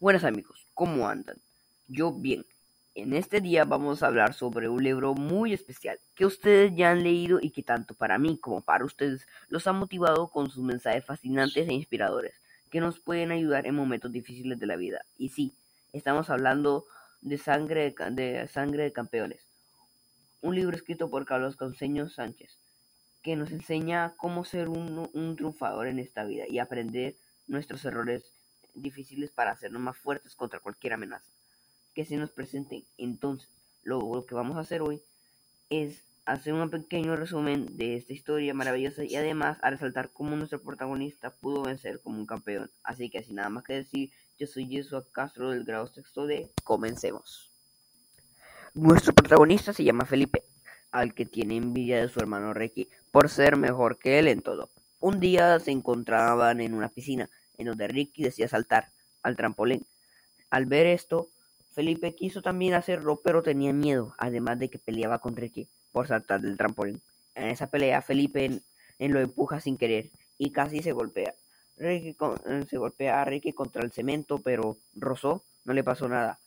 Buenas amigos, ¿cómo andan? Yo bien. En este día vamos a hablar sobre un libro muy especial que ustedes ya han leído y que tanto para mí como para ustedes los ha motivado con sus mensajes fascinantes e inspiradores que nos pueden ayudar en momentos difíciles de la vida. Y sí, estamos hablando de Sangre de, sangre de Campeones, un libro escrito por Carlos Conceño Sánchez que nos enseña cómo ser un, un triunfador en esta vida y aprender nuestros errores difíciles para hacernos más fuertes contra cualquier amenaza que se nos presente. Entonces, lo, que vamos a hacer hoy es hacer un pequeño resumen de esta historia maravillosa y además a resaltar cómo nuestro protagonista pudo vencer como un campeón. Así que sin nada más que decir, yo soy Jesús Castro del grado sexto de Comencemos. Nuestro protagonista se llama Felipe, al que tiene envidia de su hermano Ricky por ser mejor que él en todo. Un día se encontraban en una piscina en donde Ricky decía saltar al trampolín. Al ver esto, Felipe quiso también hacerlo, pero tenía miedo, además de que peleaba con Ricky por saltar del trampolín. En esa pelea, Felipe en, lo empuja sin querer y casi se golpea. Ricky eh, se golpea a Ricky contra el cemento, pero rozó, no le pasó nada.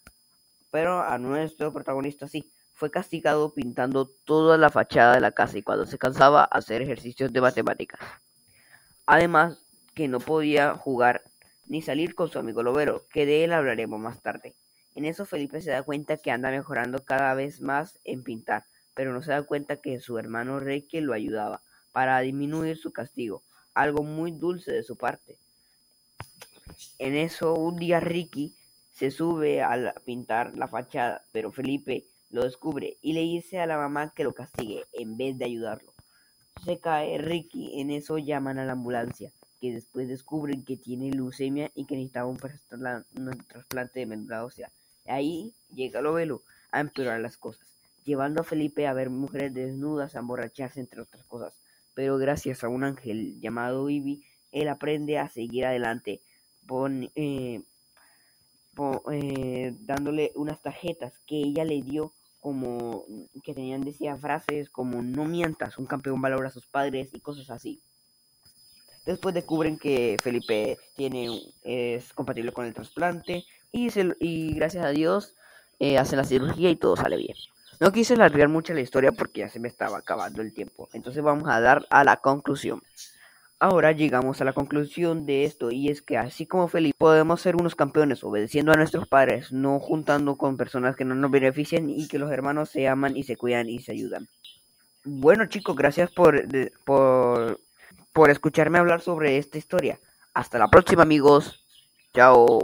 Pero a nuestro protagonista sí, fue castigado pintando toda la fachada de la casa y cuando se cansaba hacer ejercicios de matemáticas. Además, que no podía jugar ni salir con su amigo Lobero, que de él hablaremos más tarde. En eso Felipe se da cuenta que anda mejorando cada vez más en pintar, pero no se da cuenta que su hermano Ricky lo ayudaba para disminuir su castigo, algo muy dulce de su parte. En eso un día Ricky se sube a pintar la fachada, pero Felipe lo descubre y le dice a la mamá que lo castigue en vez de ayudarlo. Se cae Ricky, en eso llaman a la ambulancia que después descubren que tiene leucemia y que necesitaba un, trasplante de médula ósea. Ahí llega Lovelo a empeorar las cosas, llevando a Felipe a ver mujeres desnudas, a emborracharse, entre otras cosas. Pero gracias a un ángel llamado Ivy, él aprende a seguir adelante, eh, eh, dándole unas tarjetas que ella le dio como que tenían decía frases como no mientas, un campeón valora a sus padres y cosas así. Después descubren que Felipe tiene, es compatible con el trasplante y, y gracias a Dios eh, hacen la cirugía y todo sale bien. No quise alargar mucho la historia porque ya se me estaba acabando el tiempo. Entonces vamos a dar a la conclusión. Ahora llegamos a la conclusión de esto y es que así como Felipe podemos ser unos campeones obedeciendo a nuestros padres, no juntando con personas que no nos beneficien y que los hermanos se aman y se cuidan y se ayudan. Bueno chicos, gracias por, por por escucharme hablar sobre esta historia. Hasta la próxima amigos. Chao.